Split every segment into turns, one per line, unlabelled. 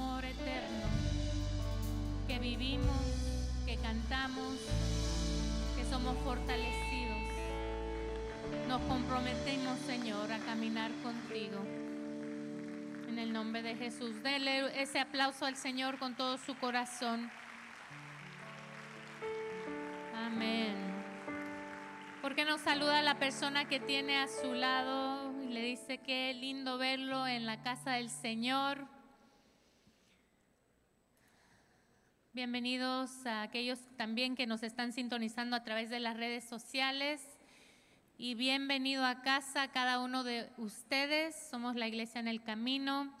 amor eterno, que vivimos, que cantamos, que somos fortalecidos. Nos comprometemos, Señor, a caminar contigo. En el nombre de Jesús, dele ese aplauso al Señor con todo su corazón. Amén. porque nos saluda la persona que tiene a su lado y le dice qué lindo verlo en la casa del Señor? Bienvenidos a aquellos también que nos están sintonizando a través de las redes sociales. Y bienvenido a casa cada uno de ustedes. Somos la Iglesia en el Camino.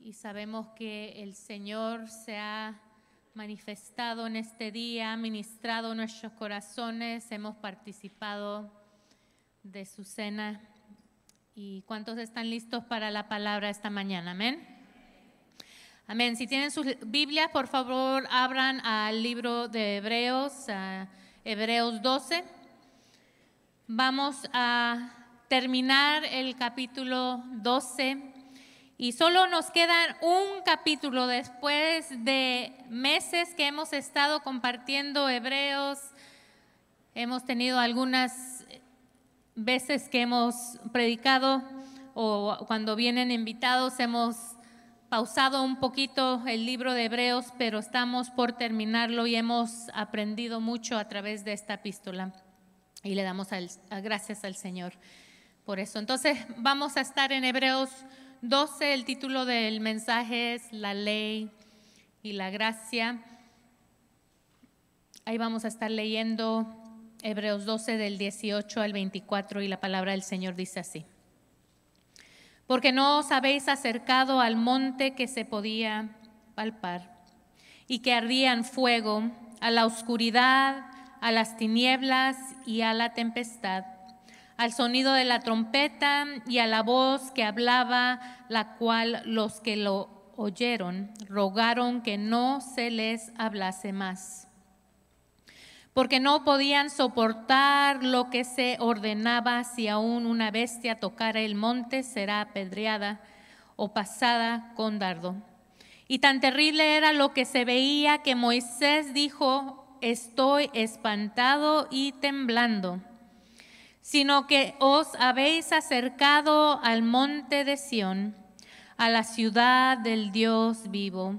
Y sabemos que el Señor se ha manifestado en este día, ha ministrado nuestros corazones, hemos participado de su cena. ¿Y cuántos están listos para la palabra esta mañana? Amén. Amén. Si tienen sus Biblias, por favor, abran al libro de Hebreos, Hebreos 12. Vamos a terminar el capítulo 12 y solo nos queda un capítulo después de meses que hemos estado compartiendo Hebreos. Hemos tenido algunas veces que hemos predicado o cuando vienen invitados hemos pausado un poquito el libro de Hebreos, pero estamos por terminarlo y hemos aprendido mucho a través de esta epístola. Y le damos gracias al Señor por eso. Entonces vamos a estar en Hebreos 12. El título del mensaje es La ley y la gracia. Ahí vamos a estar leyendo Hebreos 12 del 18 al 24 y la palabra del Señor dice así porque no os habéis acercado al monte que se podía palpar y que ardían fuego, a la oscuridad, a las tinieblas y a la tempestad, al sonido de la trompeta y a la voz que hablaba, la cual los que lo oyeron rogaron que no se les hablase más porque no podían soportar lo que se ordenaba si aún una bestia tocara el monte será apedreada o pasada con dardo. Y tan terrible era lo que se veía que Moisés dijo, estoy espantado y temblando, sino que os habéis acercado al monte de Sión, a la ciudad del Dios vivo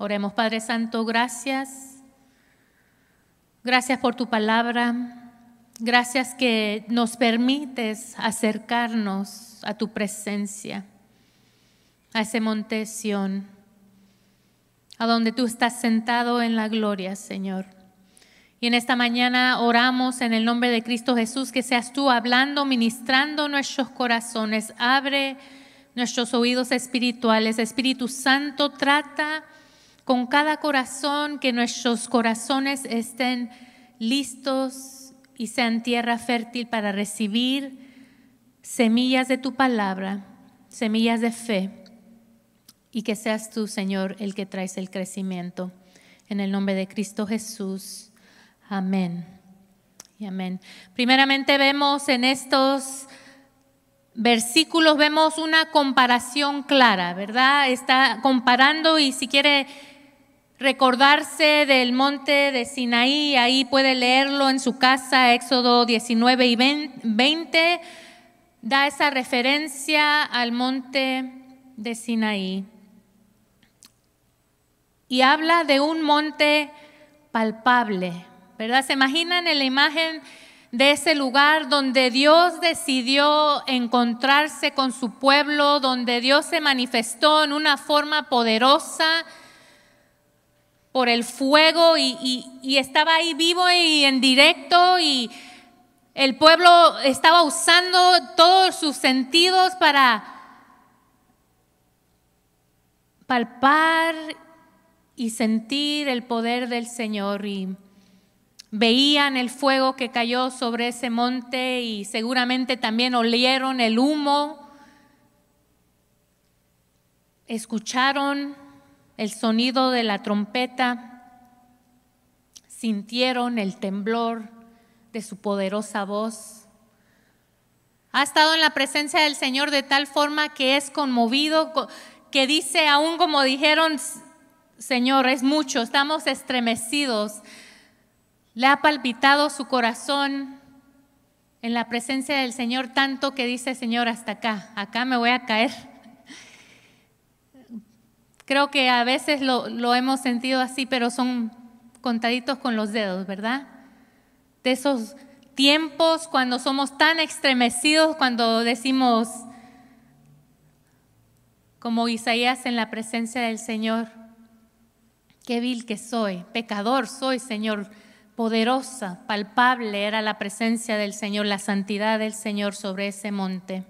Oremos, Padre Santo, gracias. Gracias por tu palabra. Gracias que nos permites acercarnos a tu presencia, a ese monte Sión, a donde tú estás sentado en la gloria, Señor. Y en esta mañana oramos en el nombre de Cristo Jesús que seas tú hablando, ministrando nuestros corazones. Abre nuestros oídos espirituales. Espíritu Santo, trata con cada corazón, que nuestros corazones estén listos y sean tierra fértil para recibir semillas de tu palabra, semillas de fe, y que seas tú, Señor, el que traes el crecimiento. En el nombre de Cristo Jesús. Amén. Y amén. Primeramente vemos en estos versículos, vemos una comparación clara, ¿verdad? Está comparando y si quiere recordarse del monte de Sinaí, ahí puede leerlo en su casa, Éxodo 19 y 20, da esa referencia al monte de Sinaí. Y habla de un monte palpable, ¿verdad? ¿Se imaginan en la imagen de ese lugar donde Dios decidió encontrarse con su pueblo, donde Dios se manifestó en una forma poderosa? por el fuego y, estaba ahí vivo y en directo y el pueblo estaba usando todos sus sentidos para palpar y sentir el poder del Señor y veían el fuego que cayó sobre ese monte y seguramente también olieron el humo, escucharon el sonido de la trompeta, sintieron el temblor de su poderosa voz. Ha estado en la presencia del Señor de tal forma que es conmovido, que dice, aún como dijeron, Señor, es mucho, estamos estremecidos. Le ha palpitado su corazón en la presencia del Señor tanto que dice, Señor, hasta acá, acá me voy a caer. Creo que a veces lo, hemos sentido así, pero son contaditos con los dedos, ¿verdad? De esos tiempos cuando somos tan estremecidos, cuando decimos, como Isaías en la presencia del Señor, qué vil que soy, pecador soy, Señor, poderosa, palpable era la presencia del Señor, la santidad del Señor sobre ese monte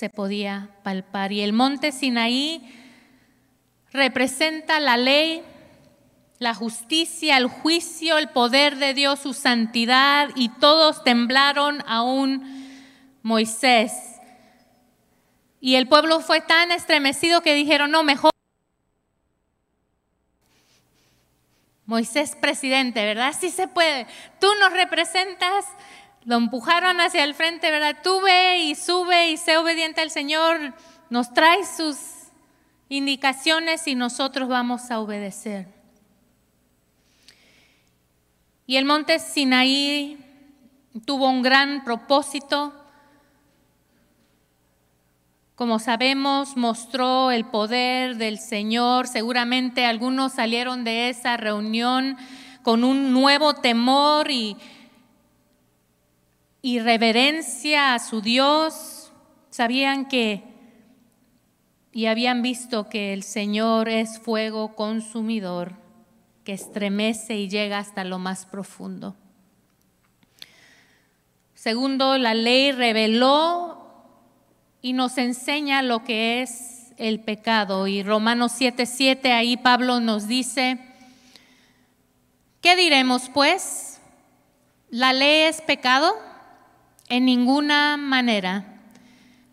se podía palpar. Y el monte Sinaí representa la ley, la justicia, el juicio, el poder de Dios, su santidad, y todos temblaron un Moisés. Y el pueblo fue tan estremecido que dijeron, no, mejor. Moisés presidente, ¿verdad? Sí se puede. Tú nos representas lo empujaron hacia el frente, ¿verdad? Tú ve y sube y sé obediente al Señor, nos trae sus indicaciones y nosotros vamos a obedecer. Y el monte Sinaí tuvo un gran propósito. Como sabemos, mostró el poder del Señor. Seguramente algunos salieron de esa reunión con un nuevo temor y y reverencia a su Dios, sabían que y habían visto que el Señor es fuego consumidor que estremece y llega hasta lo más profundo. Segundo, la ley reveló y nos enseña lo que es el pecado. Y Romanos 7:7, 7, ahí Pablo nos dice, ¿qué diremos pues? ¿La ley es pecado? en ninguna manera.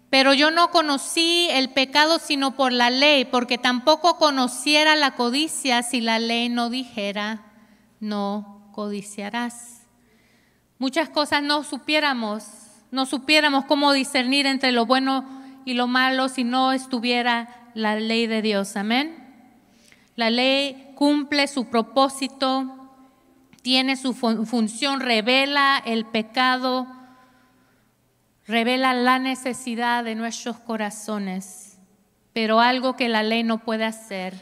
Pero yo no conocí el pecado sino por la ley, porque tampoco conociera la codicia si la ley no dijera, no codiciarás. Muchas cosas no supiéramos, no supiéramos cómo discernir entre lo bueno y lo malo si no estuviera la ley de Dios. Amén. La ley cumple su propósito, tiene su función, revela el pecado Revela la necesidad de nuestros corazones, pero algo que la ley no puede hacer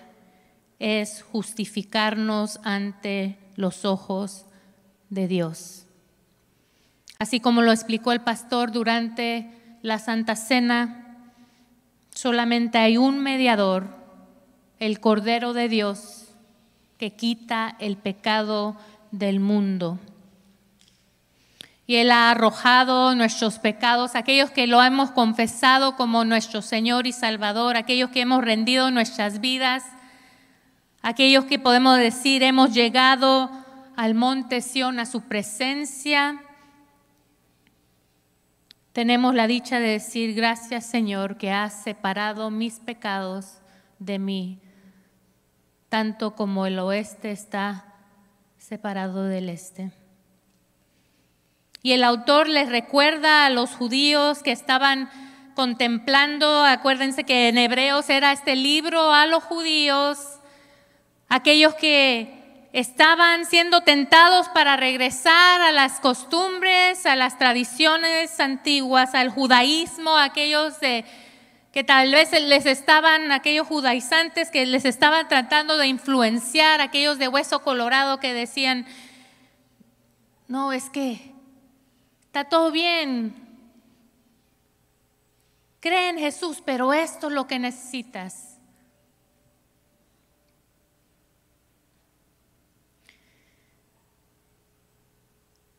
es justificarnos ante los ojos de Dios. Así como lo explicó el pastor durante la Santa Cena, solamente hay un mediador, el Cordero de Dios, que quita el pecado del mundo y Él ha arrojado nuestros pecados, aquellos que lo hemos confesado como nuestro Señor y Salvador, aquellos que hemos rendido nuestras vidas, aquellos que podemos decir hemos llegado al monte Sión, a su presencia. Tenemos la dicha de decir gracias Señor que has separado mis pecados de mí, tanto como el oeste está separado del este. Y el autor les recuerda a los judíos que estaban contemplando, acuérdense que en Hebreos era este libro a los judíos, aquellos que estaban siendo tentados para regresar a las costumbres, a las tradiciones antiguas, al judaísmo, aquellos que tal vez les estaban, aquellos judaizantes que les estaban tratando de influenciar, aquellos de hueso colorado que decían, no, es que está todo bien. Cree en Jesús, pero esto es lo que necesitas.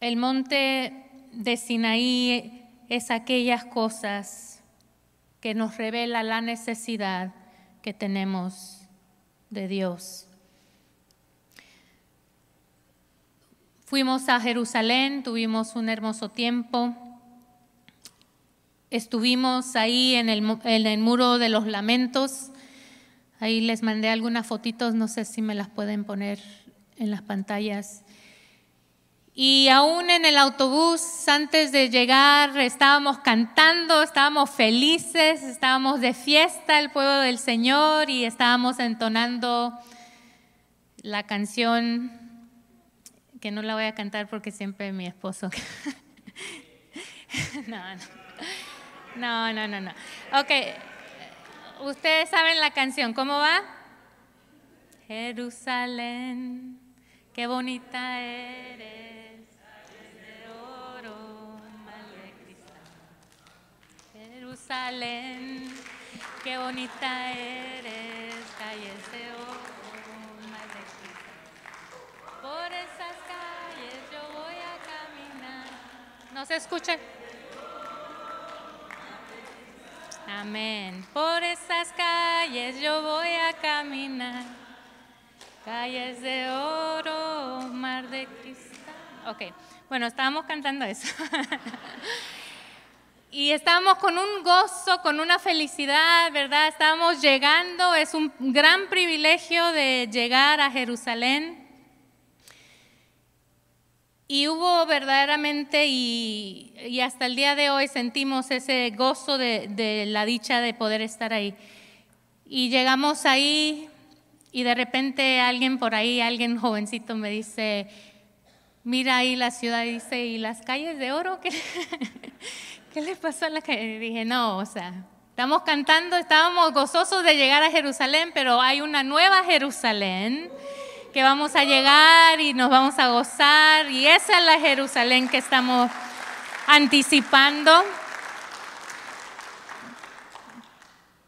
El monte de Sinaí es aquellas cosas que nos revela la necesidad que tenemos de Dios. Fuimos a Jerusalén, tuvimos un hermoso tiempo. Estuvimos ahí en el, muro de los lamentos. Ahí les mandé algunas fotitos, no sé si me las pueden poner en las pantallas. Y aún en el autobús, antes de llegar, estábamos cantando, estábamos felices, estábamos de fiesta, el pueblo del Señor, y estábamos entonando la canción no la voy a cantar porque siempre mi esposo. no, no. No, no, no, no. Ok. Ustedes saben la canción, ¿cómo va? Jerusalén, qué bonita eres, de oro, mal de cristal. Jerusalén, qué bonita eres, calles de oro, mal de cristal. Por esas No se escucha. Amén. Por esas calles yo voy a caminar. Calles de oro, mar de cristal. Ok, bueno, estábamos cantando eso. y estábamos con un gozo, con una felicidad, ¿verdad? Estábamos llegando, es un gran privilegio de llegar a Jerusalén. Y hubo verdaderamente y, hasta el día de hoy sentimos ese gozo de, la dicha de poder estar ahí. Y llegamos ahí y de repente alguien por ahí, alguien jovencito me dice, mira ahí la ciudad, dice, ¿y las calles de oro? ¿Qué, ¿Qué le pasó a la calles? Y dije, no, o sea, estamos cantando, estábamos gozosos de llegar a Jerusalén, pero hay una nueva Jerusalén que vamos a llegar y nos vamos a gozar. Y esa es la Jerusalén que estamos anticipando.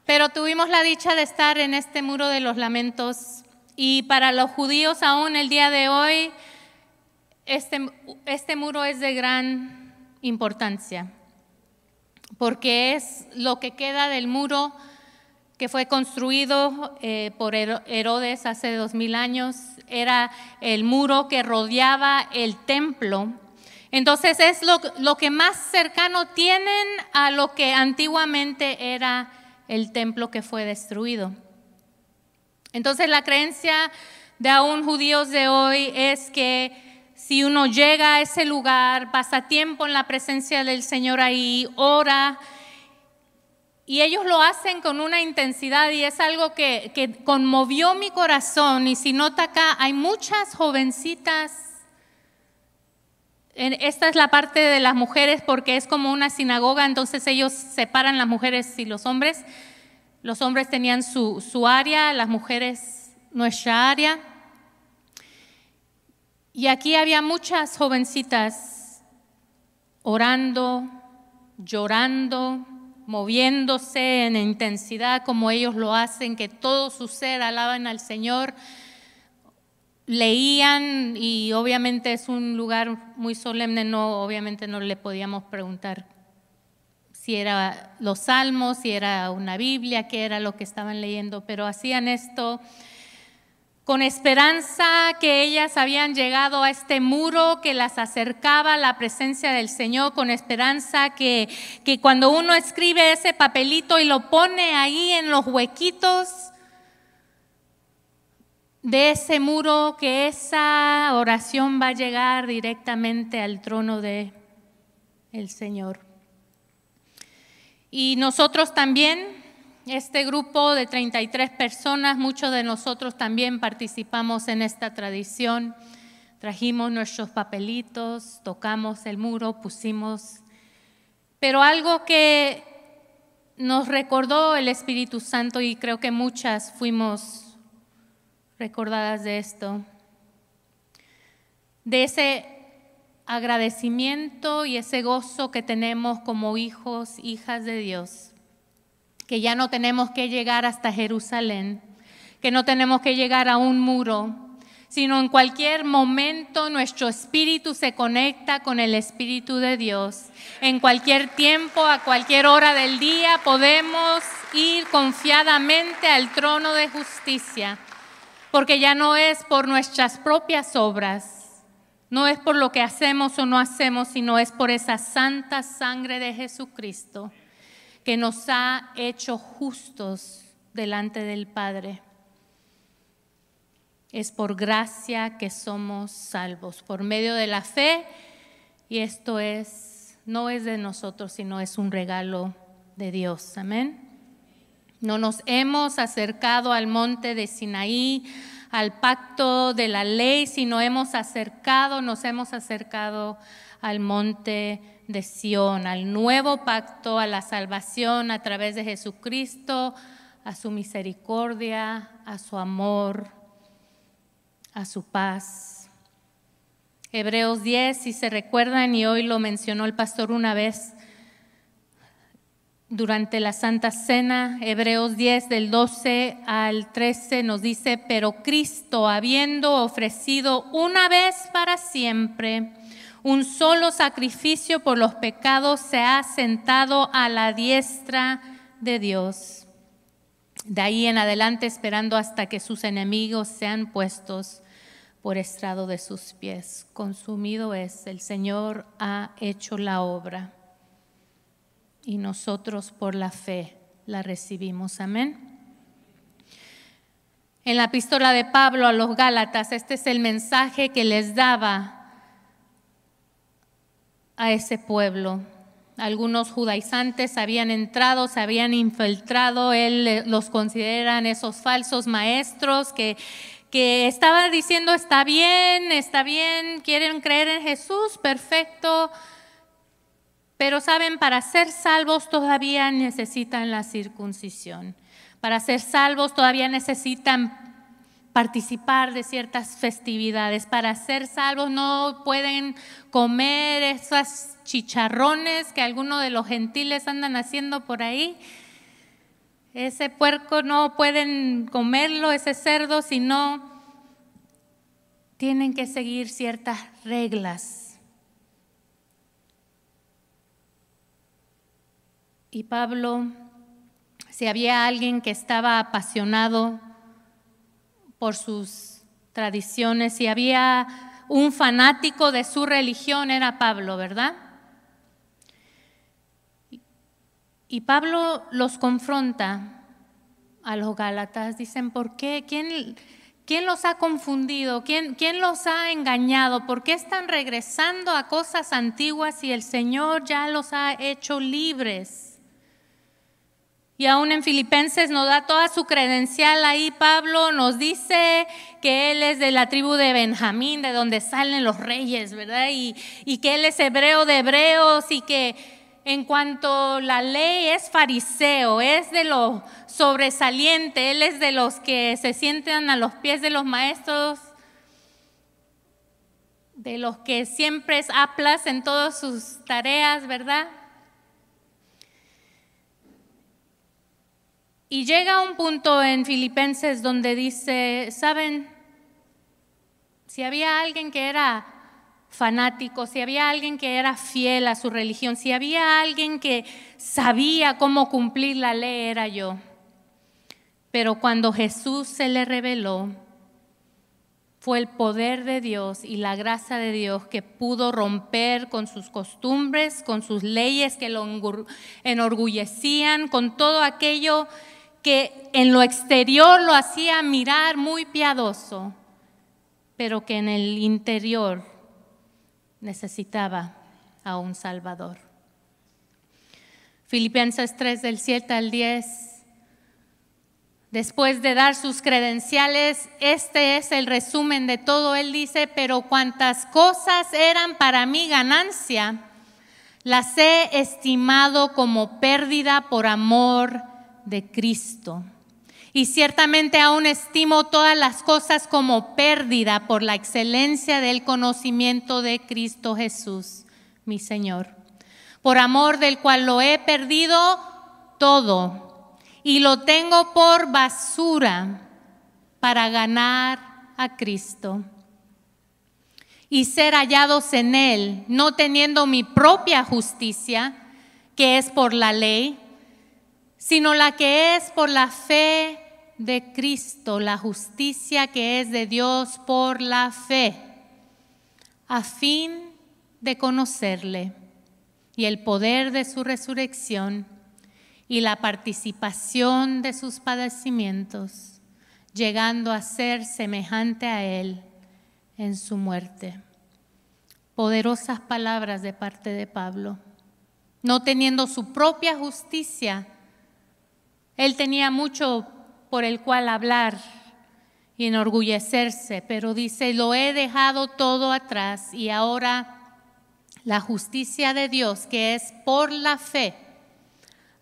Pero tuvimos la dicha de estar en este muro de los lamentos y para los judíos aún el día de hoy este, este muro es de gran importancia porque es lo que queda del muro que fue construido eh, por Herodes hace dos mil años era el muro que rodeaba el templo. Entonces es lo, que más cercano tienen a lo que antiguamente era el templo que fue destruido. Entonces la creencia de aún judíos de hoy es que si uno llega a ese lugar, pasa tiempo en la presencia del Señor ahí, ora, y ellos lo hacen con una intensidad y es algo que, conmovió mi corazón. Y si nota acá, hay muchas jovencitas esta es la parte de las mujeres porque es como una sinagoga, entonces ellos separan las mujeres y los hombres. Los hombres tenían su, área, las mujeres nuestra área. Y aquí había muchas jovencitas orando, llorando, moviéndose en intensidad como ellos lo hacen, que todo su ser alaban al Señor, leían y obviamente es un lugar muy solemne, no, obviamente no le podíamos preguntar si era los salmos, si era una Biblia, qué era lo que estaban leyendo, pero hacían esto con esperanza que ellas habían llegado a este muro que las acercaba a la presencia del Señor, con esperanza que, que cuando uno escribe ese papelito y lo pone ahí en los huequitos de ese muro, que esa oración va a llegar directamente al trono de el Señor. Y nosotros también este grupo de 33 personas, muchos de nosotros también participamos en esta tradición. Trajimos nuestros papelitos, tocamos el muro, pusimos... Pero algo que nos recordó el Espíritu Santo y creo que muchas fuimos recordadas de esto, de ese agradecimiento y ese gozo que tenemos como hijos, hijas de Dios que ya no tenemos que llegar hasta Jerusalén, que no tenemos que llegar a un muro, sino en cualquier momento nuestro espíritu se conecta con el espíritu de Dios. En cualquier tiempo, a cualquier hora del día, podemos ir confiadamente al trono de justicia, porque ya no es por nuestras propias obras, no es por lo que hacemos o no hacemos, sino es por esa santa sangre de Jesucristo que nos ha hecho justos delante del Padre. Es por gracia que somos salvos, por medio de la fe, y esto es, no es de nosotros, sino es un regalo de Dios. Amén. No nos hemos acercado al monte de Sinaí, al pacto de la ley, sino hemos acercado, nos hemos acercado al monte de Sión, al nuevo pacto, a la salvación a través de Jesucristo, a su misericordia, a su amor, a su paz. Hebreos 10, si se recuerdan, y hoy lo mencionó el pastor una vez durante la Santa Cena, Hebreos 10 del 12 al 13 nos dice, pero Cristo, habiendo ofrecido una vez para siempre, un solo sacrificio por los pecados se ha sentado a la diestra de Dios. De ahí en adelante esperando hasta que sus enemigos sean puestos por estrado de sus pies. Consumido es, el Señor ha hecho la obra y nosotros por la fe la recibimos. Amén. En la epístola de Pablo a los Gálatas, este es el mensaje que les daba a ese pueblo. Algunos judaizantes habían entrado, se habían infiltrado, él eh, los consideran esos falsos maestros que, que estaban diciendo, está bien, está bien, quieren creer en Jesús, perfecto, pero saben, para ser salvos todavía necesitan la circuncisión, para ser salvos todavía necesitan participar de ciertas festividades. Para ser salvos no pueden comer esos chicharrones que algunos de los gentiles andan haciendo por ahí. Ese puerco no pueden comerlo, ese cerdo, sino tienen que seguir ciertas reglas. Y Pablo, si había alguien que estaba apasionado por sus tradiciones. y había un fanático de su religión, era Pablo, ¿verdad? Y Pablo los confronta a los Gálatas, dicen, ¿por qué? ¿Quién, quién los ha confundido? ¿Quién, ¿Quién los ha engañado? ¿Por qué están regresando a cosas antiguas si el Señor ya los ha hecho libres? Y aún en Filipenses nos da toda su credencial ahí. Pablo nos dice que él es de la tribu de Benjamín, de donde salen los reyes, ¿verdad? Y, que él es hebreo de hebreos y que en cuanto la ley es fariseo, es de lo sobresaliente, él es de los que se sientan a los pies de los maestros, de los que siempre es aplas en todas sus tareas, ¿verdad? Y llega un punto en Filipenses donde dice, ¿saben? Si había alguien que era fanático, si había alguien que era fiel a su religión, si había alguien que sabía cómo cumplir la ley, era yo. Pero cuando Jesús se le reveló, fue el poder de Dios y la gracia de Dios que pudo romper con sus costumbres, con sus leyes que lo enorgullecían, con todo aquello que en lo exterior lo hacía mirar muy piadoso, pero que en el interior necesitaba a un Salvador. Filipenses 3 del 7 al 10 Después de dar sus credenciales, este es el resumen de todo. Él dice, pero cuantas cosas eran para mí ganancia, las he estimado como pérdida por amor de Cristo. Y ciertamente aún estimo todas las cosas como pérdida por la excelencia del conocimiento de Cristo Jesús, mi Señor, por amor del cual lo he perdido todo y lo tengo por basura para ganar a Cristo y ser hallados en Él, no teniendo mi propia justicia, que es por la ley, sino la que es por la fe de Cristo, la justicia que es de Dios por la fe, a fin de conocerle y el poder de su resurrección y la participación de sus padecimientos, llegando a ser semejante a Él en su muerte. Poderosas palabras de parte de Pablo, no teniendo su propia justicia, él tenía mucho por el cual hablar y enorgullecerse, pero dice, lo he dejado todo atrás y ahora la justicia de Dios, que es por la fe,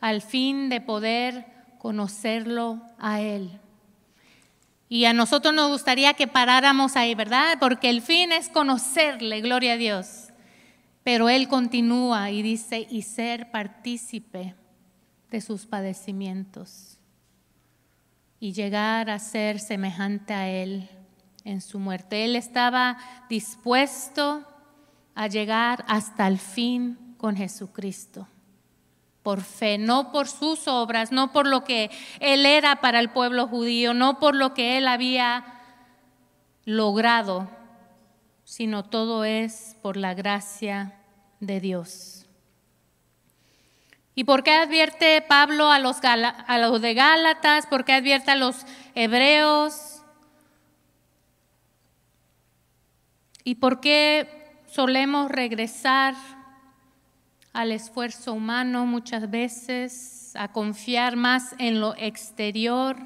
al fin de poder conocerlo a Él. Y a nosotros nos gustaría que paráramos ahí, ¿verdad? Porque el fin es conocerle, gloria a Dios. Pero Él continúa y dice, y ser partícipe de sus padecimientos y llegar a ser semejante a Él en su muerte. Él estaba dispuesto a llegar hasta el fin con Jesucristo, por fe, no por sus obras, no por lo que Él era para el pueblo judío, no por lo que Él había logrado, sino todo es por la gracia de Dios. ¿Y por qué advierte Pablo a los, de Gálatas? ¿Por qué advierte a los hebreos? ¿Y por qué solemos regresar al esfuerzo humano muchas veces, a confiar más en lo exterior?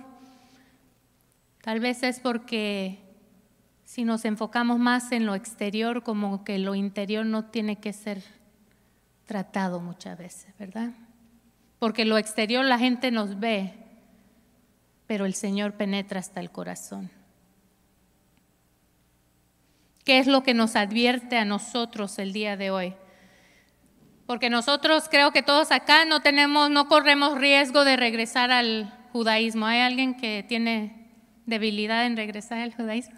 Tal vez es porque si nos enfocamos más en lo exterior, como que lo interior no tiene que ser tratado muchas veces, ¿verdad? Porque lo exterior la gente nos ve, pero el Señor penetra hasta el corazón. ¿Qué es lo que nos advierte a nosotros el día de hoy? Porque nosotros creo que todos acá no tenemos, no corremos riesgo de regresar al judaísmo. ¿Hay alguien que tiene debilidad en regresar al judaísmo?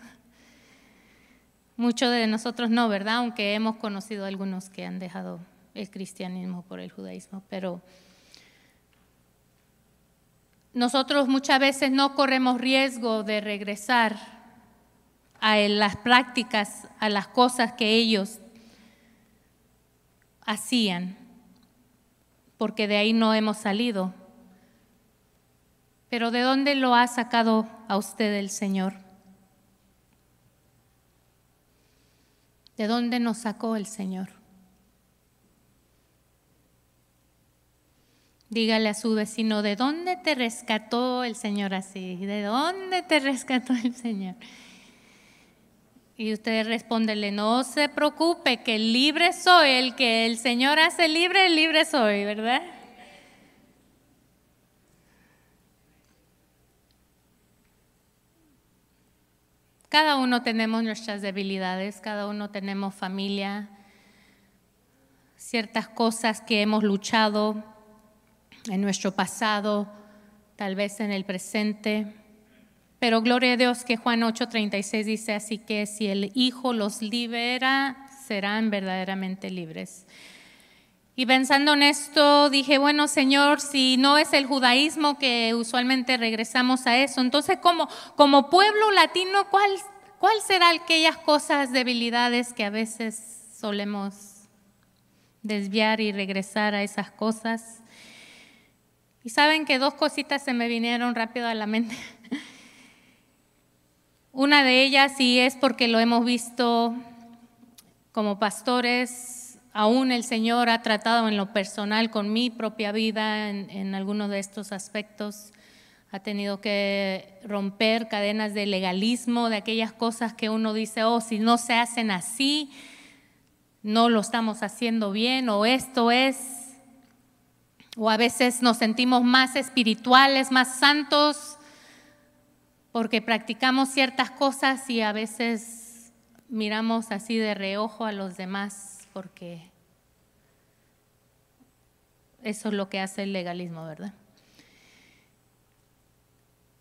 Muchos de nosotros no, ¿verdad? Aunque hemos conocido algunos que han dejado el cristianismo por el judaísmo, pero nosotros muchas veces no corremos riesgo de regresar a las prácticas, a las cosas que ellos hacían, porque de ahí no hemos salido. Pero ¿de dónde lo ha sacado a usted el Señor? ¿De dónde nos sacó el Señor? Dígale a su vecino, ¿de dónde te rescató el Señor así? ¿De dónde te rescató el Señor? Y usted respondele no se preocupe, que libre soy, el que el Señor hace libre, libre soy, ¿verdad? Cada uno tenemos nuestras debilidades, cada uno tenemos familia, ciertas cosas que hemos luchado, en nuestro pasado, tal vez en el presente. Pero gloria a Dios que Juan 8:36 dice, así que si el Hijo los libera, serán verdaderamente libres. Y pensando en esto, dije, bueno, Señor, si no es el judaísmo que usualmente regresamos a eso, entonces como, como pueblo latino, ¿cuál, ¿cuál será aquellas cosas, debilidades que a veces solemos desviar y regresar a esas cosas? Y saben que dos cositas se me vinieron rápido a la mente. Una de ellas, y es porque lo hemos visto como pastores, aún el Señor ha tratado en lo personal con mi propia vida en, en algunos de estos aspectos. Ha tenido que romper cadenas de legalismo, de aquellas cosas que uno dice, oh, si no se hacen así, no lo estamos haciendo bien, o esto es o a veces nos sentimos más espirituales, más santos, porque practicamos ciertas cosas y a veces miramos así de reojo a los demás, porque eso es lo que hace el legalismo, ¿verdad?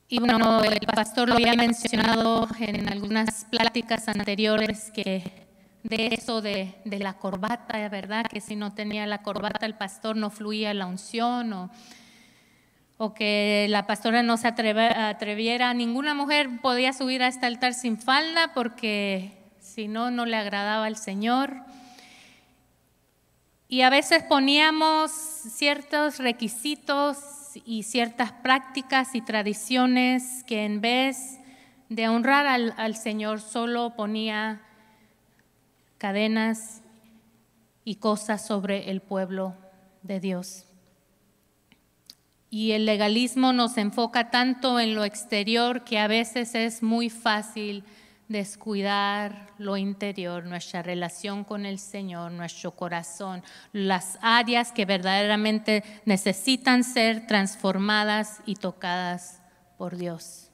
Y bueno, el pastor lo había mencionado en algunas pláticas anteriores que de eso de, la corbata, ¿verdad? Que si no tenía la corbata el pastor no fluía la unción o, o que la pastora no se atreviera. Ninguna mujer podía subir a este altar sin falda porque si no, no le agradaba al Señor. Y a veces poníamos ciertos requisitos y ciertas prácticas y tradiciones que en vez de honrar al, al Señor solo ponía cadenas y cosas sobre el pueblo de Dios. Y el legalismo nos enfoca tanto en lo exterior que a veces es muy fácil descuidar lo interior, nuestra relación con el Señor, nuestro corazón, las áreas que verdaderamente necesitan ser transformadas y tocadas por Dios.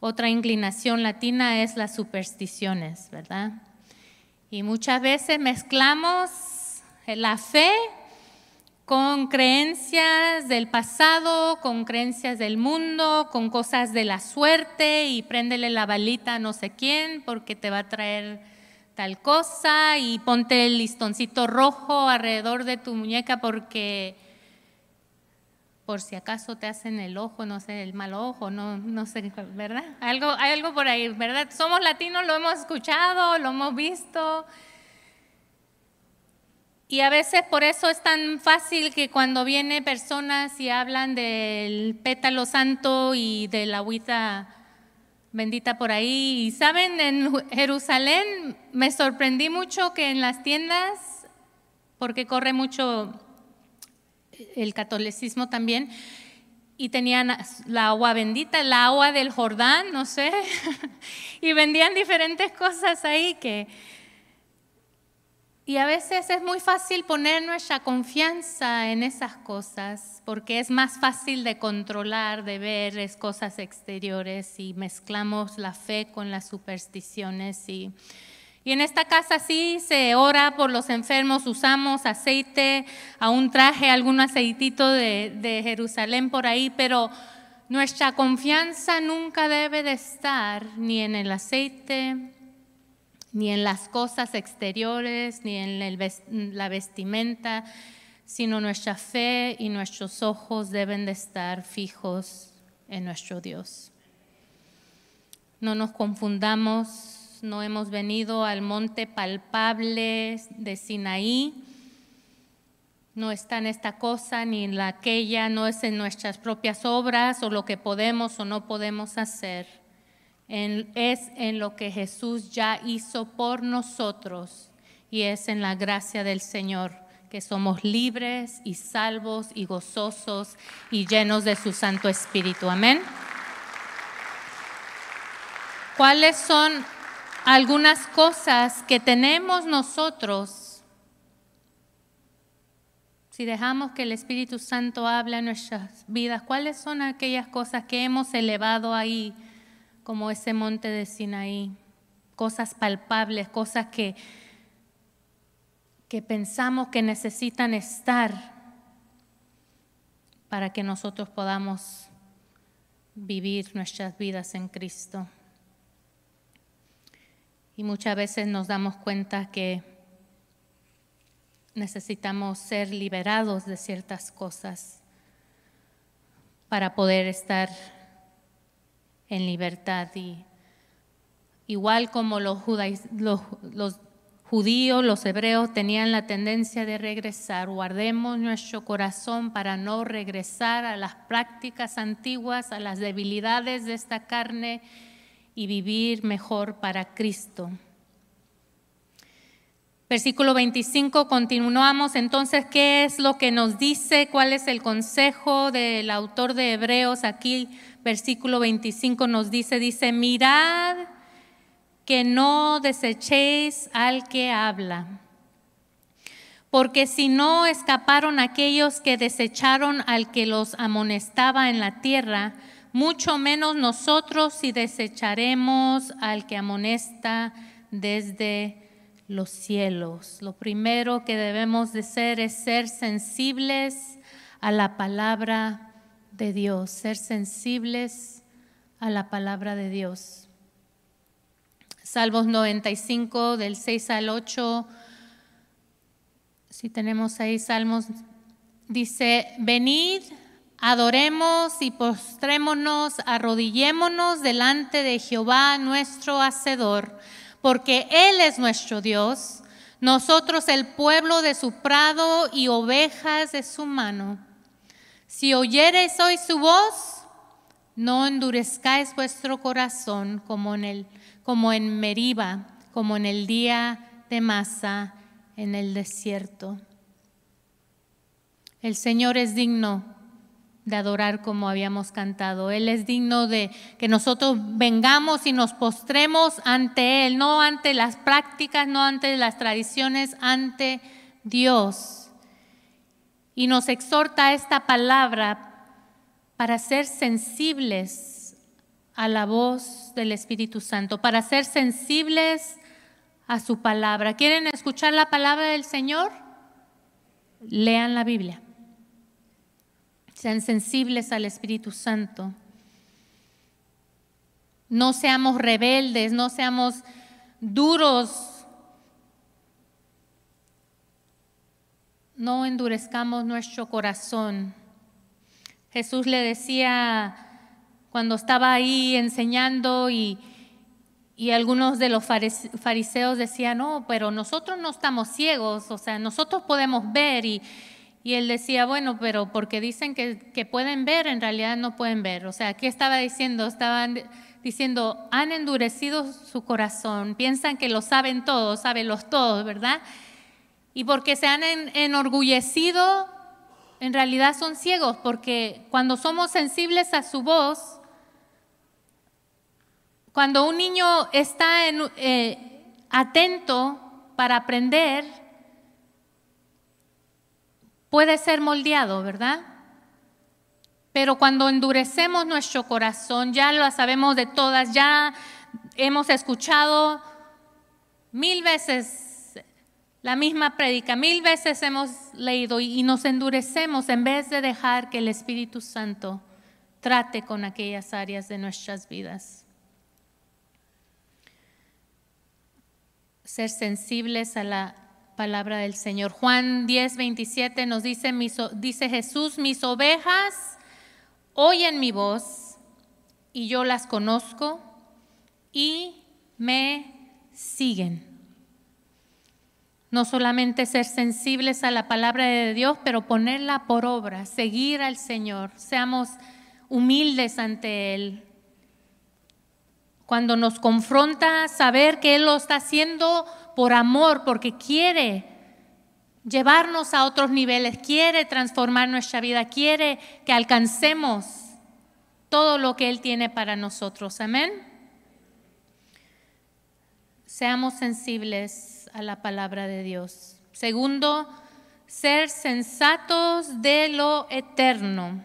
Otra inclinación latina es las supersticiones, ¿verdad? Y muchas veces mezclamos la fe con creencias del pasado, con creencias del mundo, con cosas de la suerte y préndele la balita a no sé quién porque te va a traer tal cosa y ponte el listoncito rojo alrededor de tu muñeca porque por si acaso te hacen el ojo, no sé, el mal ojo, no, no sé, ¿verdad? Algo, hay algo por ahí, ¿verdad? Somos latinos, lo hemos escuchado, lo hemos visto. Y a veces por eso es tan fácil que cuando vienen personas y hablan del pétalo santo y de la agüita bendita por ahí, y saben, en Jerusalén me sorprendí mucho que en las tiendas, porque corre mucho el catolicismo también, y tenían la agua bendita, el agua del Jordán, no sé, y vendían diferentes cosas ahí que... Y a veces es muy fácil poner nuestra confianza en esas cosas, porque es más fácil de controlar, de ver cosas exteriores y mezclamos la fe con las supersticiones y y en esta casa sí se ora por los enfermos, usamos aceite, aún traje algún aceitito de, Jerusalén por ahí, pero nuestra confianza nunca debe de estar ni en el aceite, ni en las cosas exteriores, ni en la vestimenta, sino nuestra fe y nuestros ojos deben de estar fijos en nuestro Dios. No nos confundamos no hemos venido al monte palpable de Sinaí. No está en esta cosa ni en la aquella, no es en nuestras propias obras o lo que podemos o no podemos hacer. es en lo que Jesús ya hizo por nosotros y es en la gracia del Señor que somos libres y salvos y gozosos y llenos de su Santo Espíritu. Amén. ¿Cuáles son algunas cosas que tenemos nosotros, si dejamos que el Espíritu Santo hable en nuestras vidas, ¿cuáles son aquellas cosas que hemos elevado ahí, como ese monte de Sinaí? Cosas palpables, cosas que, que pensamos que necesitan estar para que nosotros podamos vivir nuestras vidas en Cristo. Y muchas veces nos damos cuenta que necesitamos ser liberados de ciertas cosas para poder estar en libertad. Y igual como los, los judíos, los hebreos tenían la tendencia de regresar, guardemos nuestro corazón para no regresar a las prácticas antiguas, a las debilidades de esta carne y vivir mejor para Cristo. Versículo 25, continuamos entonces, ¿qué es lo que nos dice? ¿Cuál es el consejo del autor de Hebreos? Aquí, versículo 25 nos dice, dice, mirad que no desechéis al que habla, porque si no escaparon aquellos que desecharon al que los amonestaba en la tierra, mucho menos nosotros si desecharemos al que amonesta desde los cielos. Lo primero que debemos de ser es ser sensibles a la palabra de Dios, ser sensibles a la palabra de Dios. Salmos 95 del 6 al 8, si tenemos ahí Salmos, dice, venid, Adoremos y postrémonos, arrodillémonos delante de Jehová nuestro Hacedor, porque Él es nuestro Dios, nosotros el pueblo de su prado y ovejas de su mano. Si oyereis hoy su voz, no endurezcáis vuestro corazón como en, el, como en Meriba, como en el día de Masa en el desierto. El Señor es digno de adorar como habíamos cantado. Él es digno de que nosotros vengamos y nos postremos ante Él, no ante las prácticas, no ante las tradiciones, ante Dios. Y nos exhorta esta palabra para ser sensibles a la voz del Espíritu Santo, para ser sensibles a su palabra. ¿Quieren escuchar la palabra del Señor? Lean la Biblia sean sensibles al Espíritu Santo. No seamos rebeldes, no seamos duros. No endurezcamos nuestro corazón. Jesús le decía cuando estaba ahí enseñando y, y algunos de los fariseos decían, no, pero nosotros no estamos ciegos, o sea, nosotros podemos ver y, y él decía, bueno, pero porque dicen que, pueden ver, en realidad no pueden ver. O sea, ¿qué estaba diciendo? Estaban diciendo, han endurecido su corazón, piensan que lo saben todos, saben los todos, ¿verdad? Y porque se han enorgullecido, en realidad son ciegos, porque cuando somos sensibles a su voz, cuando un niño está eh, atento para aprender, puede ser moldeado, ¿verdad? Pero cuando endurecemos nuestro corazón, ya lo sabemos de todas, ya hemos escuchado mil veces la misma prédica, mil veces hemos leído y nos endurecemos en vez de dejar que el Espíritu Santo trate con aquellas áreas de nuestras vidas. Ser sensibles a la palabra del Señor. Juan 10, 27 nos dice, dice Jesús, mis ovejas oyen mi voz y yo las conozco y me siguen. No solamente ser sensibles a la palabra de Dios, pero ponerla por obra, seguir al Señor, seamos humildes ante Él. Cuando nos confronta, saber que Él lo está haciendo por amor, porque quiere llevarnos a otros niveles, quiere transformar nuestra vida, quiere que alcancemos todo lo que Él tiene para nosotros. Amén. Seamos sensibles a la palabra de Dios. Segundo, ser sensatos de lo eterno.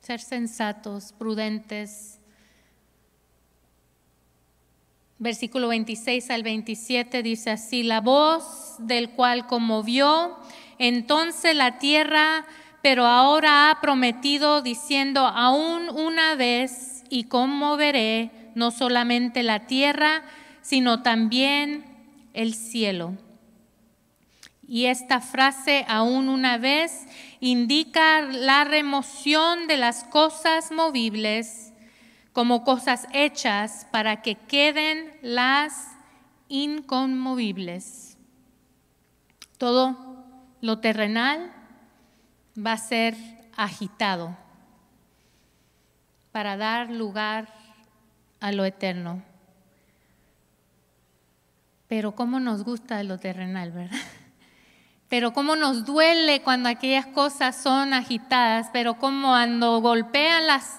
Ser sensatos, prudentes versículo 26 al 27 dice así, la voz del cual conmovió entonces la tierra, pero ahora ha prometido diciendo, aún una vez y conmoveré no solamente la tierra, sino también el cielo. Y esta frase, aún una vez, indica la remoción de las cosas movibles como cosas hechas para que queden las inconmovibles. Todo lo terrenal va a ser agitado para dar lugar a lo eterno. Pero cómo nos gusta lo terrenal, ¿verdad? Pero cómo nos duele cuando aquellas cosas son agitadas, pero cómo cuando golpean las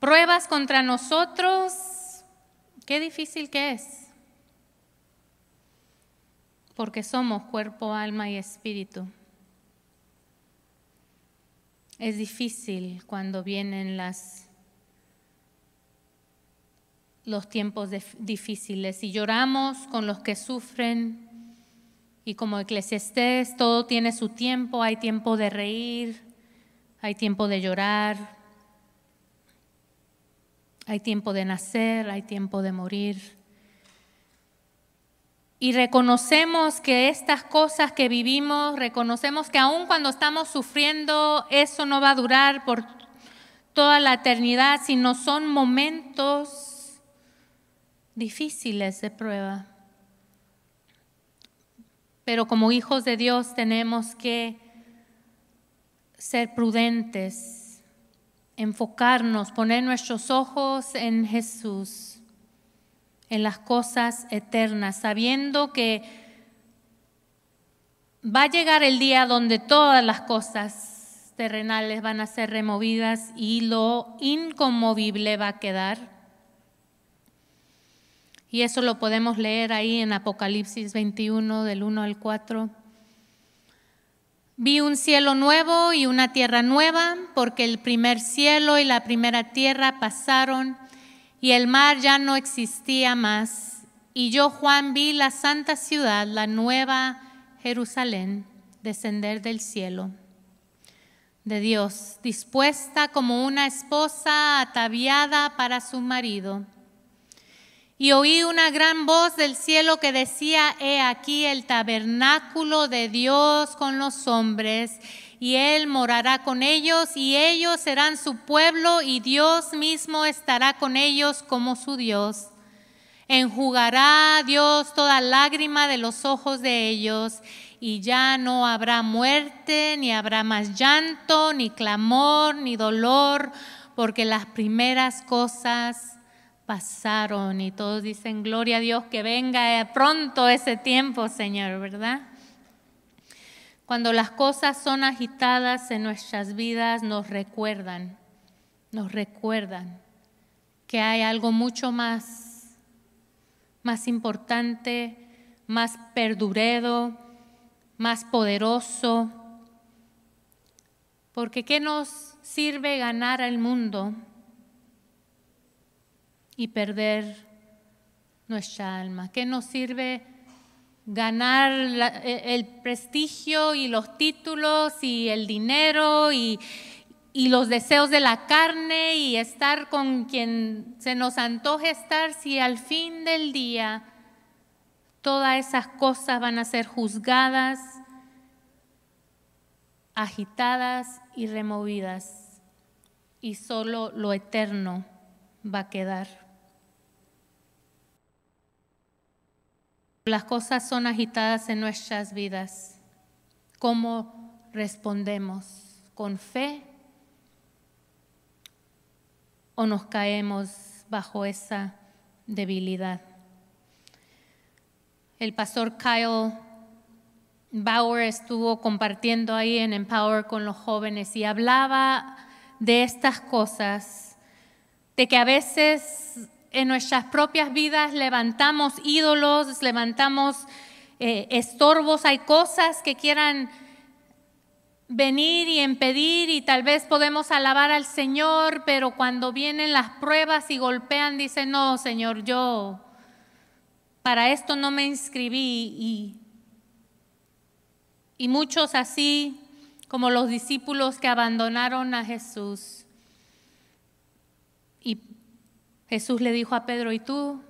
Pruebas contra nosotros, qué difícil que es, porque somos cuerpo, alma y espíritu. Es difícil cuando vienen las, los tiempos difíciles y lloramos con los que sufren y como eclesiastés todo tiene su tiempo, hay tiempo de reír, hay tiempo de llorar, hay tiempo de nacer, hay tiempo de morir. Y reconocemos que estas cosas que vivimos, reconocemos que aun cuando estamos sufriendo, eso no va a durar por toda la eternidad, sino son momentos difíciles de prueba. Pero como hijos de Dios tenemos que ser prudentes enfocarnos, poner nuestros ojos en Jesús, en las cosas eternas, sabiendo que va a llegar el día donde todas las cosas terrenales van a ser removidas y lo inconmovible va a quedar. Y eso lo podemos leer ahí en Apocalipsis 21 del 1 al 4. Vi un cielo nuevo y una tierra nueva, porque el primer cielo y la primera tierra pasaron y el mar ya no existía más. Y yo, Juan, vi la santa ciudad, la nueva Jerusalén, descender del cielo de Dios, dispuesta como una esposa ataviada para su marido. Y oí una gran voz del cielo que decía, he aquí el tabernáculo de Dios con los hombres, y Él morará con ellos, y ellos serán su pueblo, y Dios mismo estará con ellos como su Dios. Enjugará Dios toda lágrima de los ojos de ellos, y ya no habrá muerte, ni habrá más llanto, ni clamor, ni dolor, porque las primeras cosas pasaron y todos dicen, gloria a Dios, que venga eh, pronto ese tiempo, Señor, ¿verdad? Cuando las cosas son agitadas en nuestras vidas, nos recuerdan, nos recuerdan que hay algo mucho más, más importante, más perduredo, más poderoso. Porque ¿qué nos sirve ganar al mundo y perder nuestra alma? ¿Qué nos sirve ganar e, el prestigio y los títulos y el dinero y, y los deseos de la carne y estar con quien se nos antoje estar si al fin del día todas esas cosas van a ser juzgadas, agitadas y removidas y solo lo eterno va a quedar? Las cosas son agitadas en nuestras vidas. ¿Cómo respondemos? ¿Con fe? ¿O nos caemos bajo esa debilidad? El pastor Kyle Bauer estuvo compartiendo ahí en Empower con los jóvenes y hablaba de estas cosas, de que a veces en nuestras propias vidas levantamos ídolos, levantamos eh, estorbos, hay cosas que quieran venir y impedir y tal vez podemos alabar al Señor, pero cuando vienen las pruebas y golpean, dicen no, Señor, yo para esto no me inscribí y muchos así como los discípulos que abandonaron a Jesús. Jesús le dijo a Pedro, ¿y tú?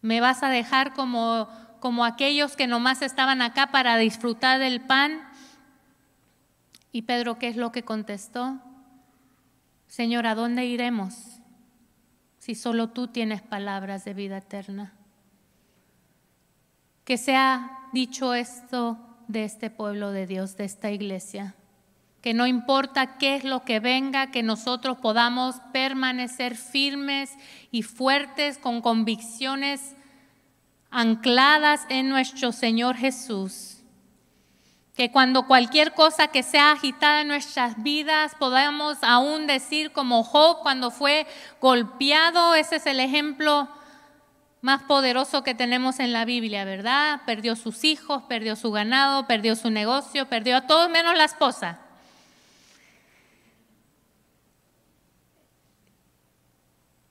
¿Me vas a dejar como, como aquellos que nomás estaban acá para disfrutar del pan? Y Pedro, ¿qué es lo que contestó? Señor, ¿a dónde iremos si solo tú tienes palabras de vida eterna? Que sea dicho esto de este pueblo de Dios, de esta iglesia que no importa qué es lo que venga, que nosotros podamos permanecer firmes y fuertes con convicciones ancladas en nuestro Señor Jesús. Que cuando cualquier cosa que sea agitada en nuestras vidas podamos aún decir como Job cuando fue golpeado, ese es el ejemplo más poderoso que tenemos en la Biblia, ¿verdad? Perdió sus hijos, perdió su ganado, perdió su negocio, perdió a todo menos la esposa.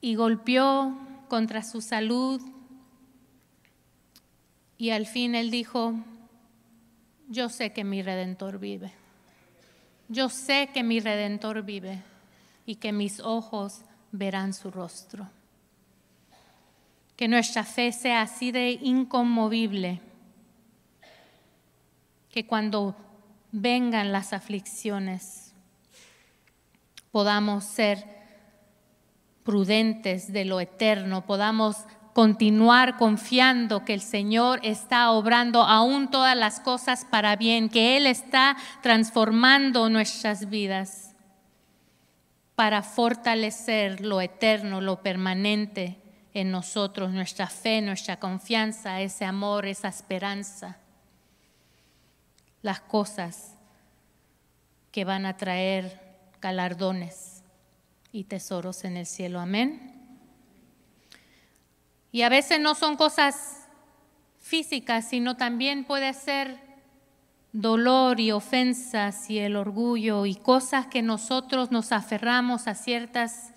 y golpeó contra su salud y al fin él dijo, yo sé que mi redentor vive, yo sé que mi redentor vive y que mis ojos verán su rostro. Que nuestra fe sea así de inconmovible, que cuando vengan las aflicciones podamos ser prudentes de lo eterno, podamos continuar confiando que el Señor está obrando aún todas las cosas para bien, que Él está transformando nuestras vidas para fortalecer lo eterno, lo permanente en nosotros, nuestra fe, nuestra confianza, ese amor, esa esperanza, las cosas que van a traer galardones y tesoros en el cielo. Amén. Y a veces no son cosas físicas, sino también puede ser dolor y ofensas y el orgullo y cosas que nosotros nos aferramos a ciertas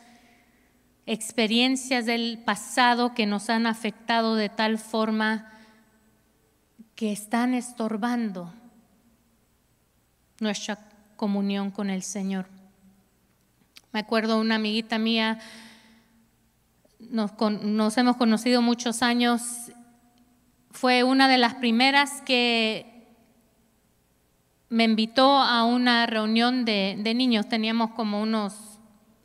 experiencias del pasado que nos han afectado de tal forma que están estorbando nuestra comunión con el Señor. Me acuerdo una amiguita mía, nos, hemos conocido muchos años, fue una de las primeras que me invitó a una reunión de, niños, teníamos como unos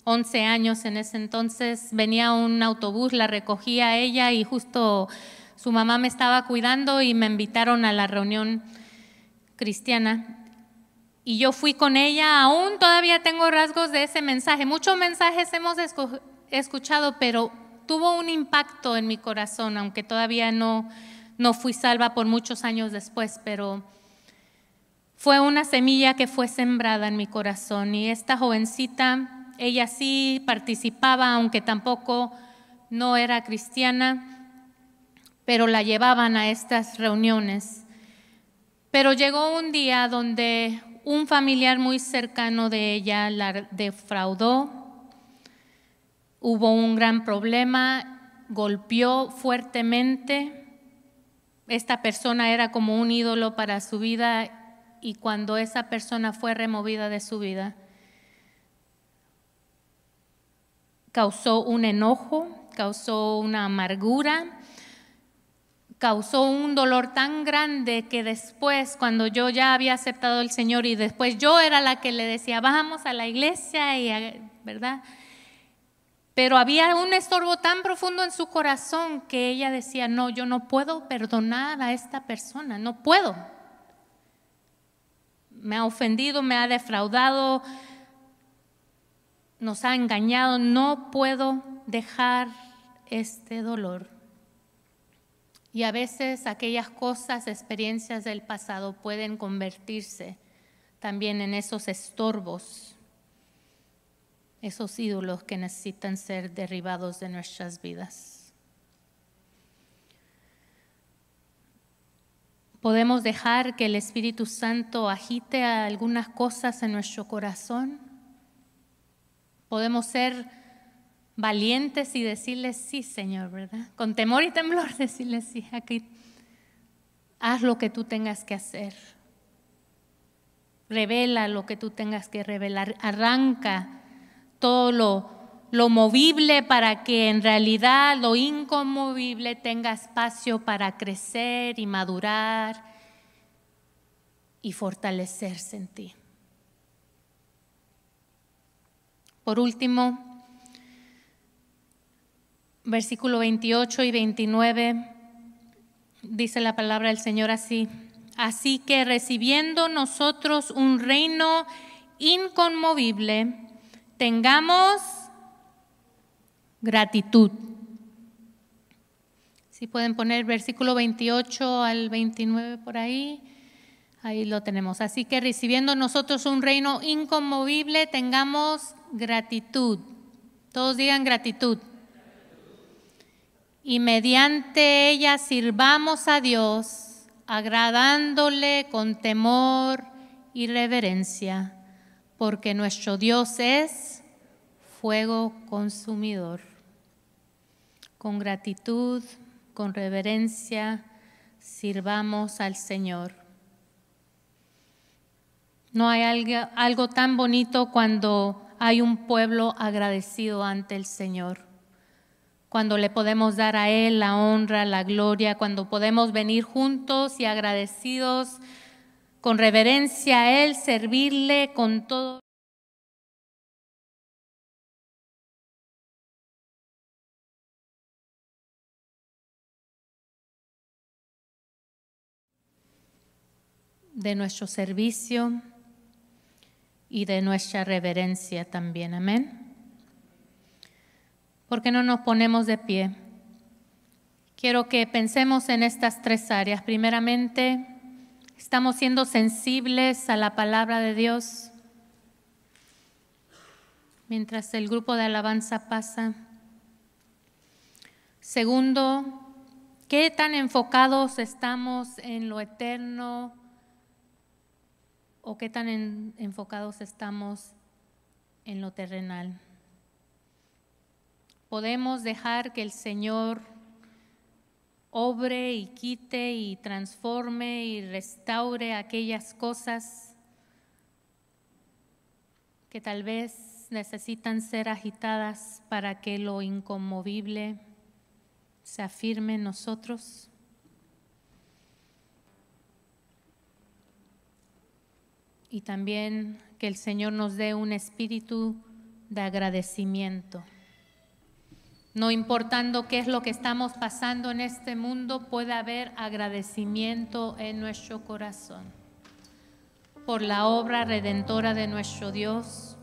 11 años en ese entonces, venía un autobús, la recogía a ella y justo su mamá me estaba cuidando y me invitaron a la reunión cristiana. Y yo fui con ella, aún todavía tengo rasgos de ese mensaje. Muchos mensajes hemos escuchado, pero tuvo un impacto en mi corazón, aunque todavía no, no fui salva por muchos años después, pero fue una semilla que fue sembrada en mi corazón. Y esta jovencita, ella sí participaba, aunque tampoco no era cristiana, pero la llevaban a estas reuniones. Pero llegó un día donde un familiar muy cercano de ella la defraudó, hubo un gran problema, golpeó fuertemente, esta persona era como un ídolo para su vida y cuando esa persona fue removida de su vida, causó un enojo, causó una amargura, causó un dolor tan grande que después, cuando yo ya había aceptado al Señor y después yo era la que le decía, vamos a la iglesia, y ¿verdad? Pero había un estorbo tan profundo en su corazón que ella decía, no, yo no puedo perdonar a esta persona, no puedo. Me ha ofendido, me ha defraudado, nos ha engañado, no puedo dejar este dolor. Y a veces aquellas cosas, experiencias del pasado pueden convertirse también en esos estorbos, esos ídolos que necesitan ser derribados de nuestras vidas. Podemos dejar que el Espíritu Santo agite algunas cosas en nuestro corazón. Podemos ser valientes y decirles sí, Señor, ¿verdad? Con temor y temblor decirles sí, aquí haz lo que tú tengas que hacer. Revela lo que tú tengas que revelar. Arranca todo lo, lo movible para que en realidad lo inconmovible tenga espacio para crecer y madurar y fortalecerse en ti. Por último, versículo 28 y 29, dice la palabra del Señor así. Así que recibiendo nosotros un reino inconmovible, tengamos gratitud. Si pueden poner versículo 28 al 29 por ahí, ahí lo tenemos. Así que recibiendo nosotros un reino inconmovible, tengamos gratitud. Todos digan gratitud y mediante ella sirvamos a Dios, agradándole con temor y reverencia, porque nuestro Dios es fuego consumidor. Con gratitud, con reverencia, sirvamos al Señor. No hay algo, tan bonito cuando hay un pueblo agradecido ante el Señor cuando le podemos dar a Él la honra, la gloria, cuando podemos venir juntos y agradecidos con reverencia a Él, servirle con todo. de nuestro servicio y de nuestra reverencia también. Amén. ¿Por qué no nos ponemos de pie? Quiero que pensemos en estas tres áreas. Primeramente, estamos siendo sensibles a la palabra de Dios. Mientras el grupo de alabanza pasa. Segundo, ¿qué tan enfocados estamos en lo eterno o qué tan enfocados estamos en lo terrenal? podemos dejar que el Señor obre y quite y transforme y restaure aquellas cosas que tal vez necesitan ser agitadas para que lo inconmovible se afirme en nosotros. Y también que el Señor nos dé un espíritu de agradecimiento. No importando qué es lo que estamos pasando en este mundo, puede haber agradecimiento en nuestro corazón por la obra redentora de nuestro Dios,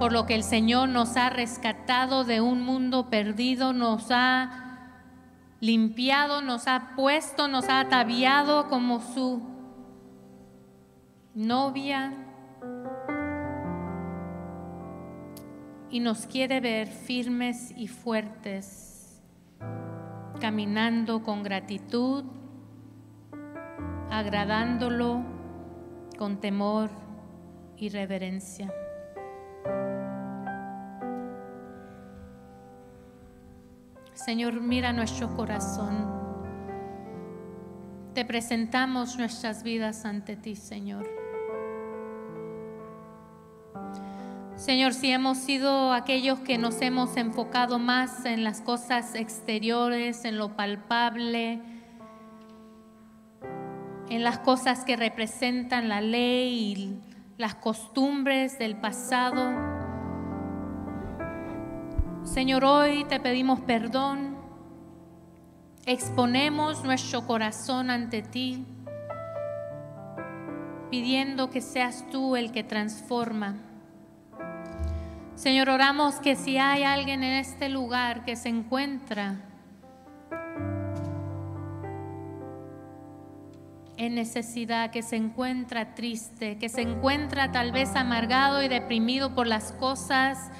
por lo que el Señor nos ha rescatado de un mundo perdido, nos ha limpiado, nos ha puesto, nos ha ataviado como su novia y nos quiere ver firmes y fuertes, caminando con gratitud, agradándolo con temor y reverencia. Señor, mira nuestro corazón. Te presentamos nuestras vidas ante ti, Señor. Señor, si hemos sido aquellos que nos hemos enfocado más en las cosas exteriores, en lo palpable, en las cosas que representan la ley y las costumbres del pasado. Señor, hoy te pedimos perdón, exponemos nuestro corazón ante ti, pidiendo que seas tú el que transforma Señor, oramos que si hay alguien en este lugar que se encuentra en necesidad, que se encuentra triste, que se encuentra tal vez amargado y deprimido por las cosas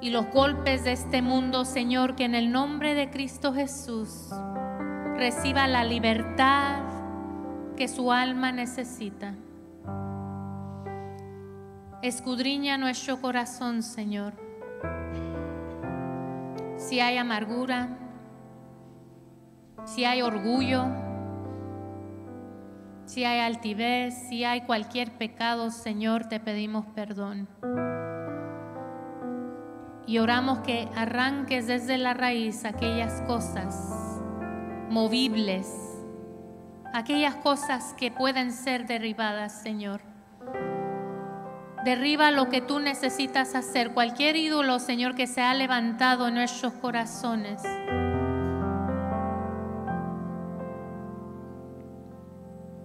y los golpes de este mundo, Señor, que en el nombre de Cristo Jesús reciba la libertad que su alma necesita. Escudriña nuestro corazón, Señor. Si hay amargura, si hay orgullo, si hay altivez, si hay cualquier pecado, Señor, te pedimos perdón. Y oramos que arranques desde la raíz aquellas cosas movibles, aquellas cosas que pueden ser derribadas, Señor Derriba lo que tú necesitas hacer, cualquier ídolo, Señor, que se ha levantado en nuestros corazones.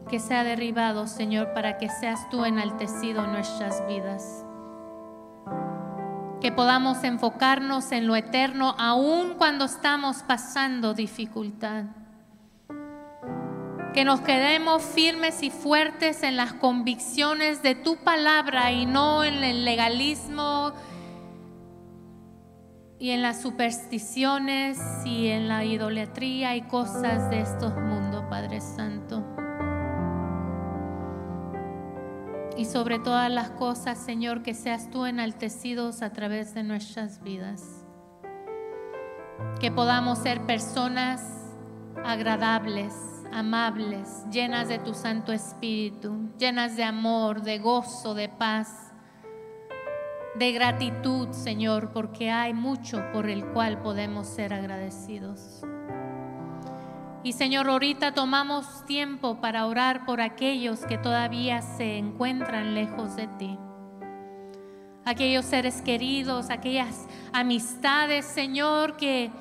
Que sea derribado, Señor, para que seas tú enaltecido en nuestras vidas. Que podamos enfocarnos en lo eterno aun cuando estamos pasando dificultad que nos quedemos firmes y fuertes en las convicciones de tu palabra y no en el legalismo y en las supersticiones y en la idolatría y cosas de estos mundos, Padre Santo. Y sobre todas las cosas, Señor, que seas tú enaltecidos a través de nuestras vidas. Que podamos ser personas agradables amables, llenas de tu Santo Espíritu, llenas de amor, de gozo, de paz, de gratitud, Señor, porque hay mucho por el cual podemos ser agradecidos. Y Señor, ahorita tomamos tiempo para orar por aquellos que todavía se encuentran lejos de ti. Aquellos seres queridos, aquellas amistades, Señor, que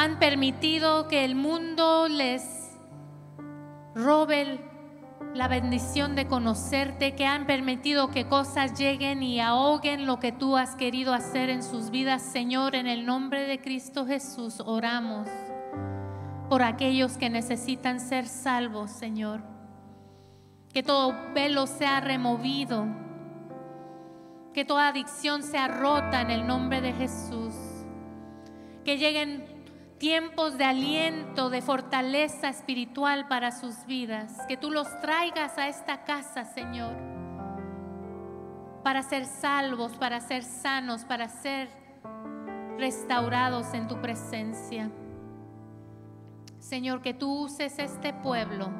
han permitido que el mundo les robe la bendición de conocerte, que han permitido que cosas lleguen y ahoguen lo que tú has querido hacer en sus vidas. Señor, en el nombre de Cristo Jesús oramos por aquellos que necesitan ser salvos, Señor. Que todo velo sea removido, que toda adicción sea rota en el nombre de Jesús. Que lleguen tiempos de aliento, de fortaleza espiritual para sus vidas. Que tú los traigas a esta casa, Señor, para ser salvos, para ser sanos, para ser restaurados en tu presencia. Señor, que tú uses este pueblo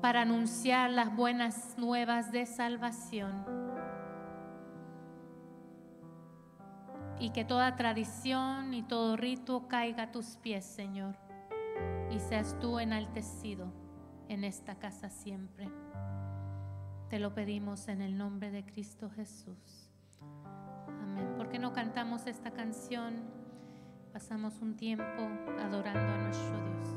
para anunciar las buenas nuevas de salvación. y que toda tradición y todo rito caiga a tus pies, Señor, y seas tú enaltecido en esta casa siempre. Te lo pedimos en el nombre de Cristo Jesús. Amén. ¿Por qué no cantamos esta canción? Pasamos un tiempo adorando a nuestro Dios.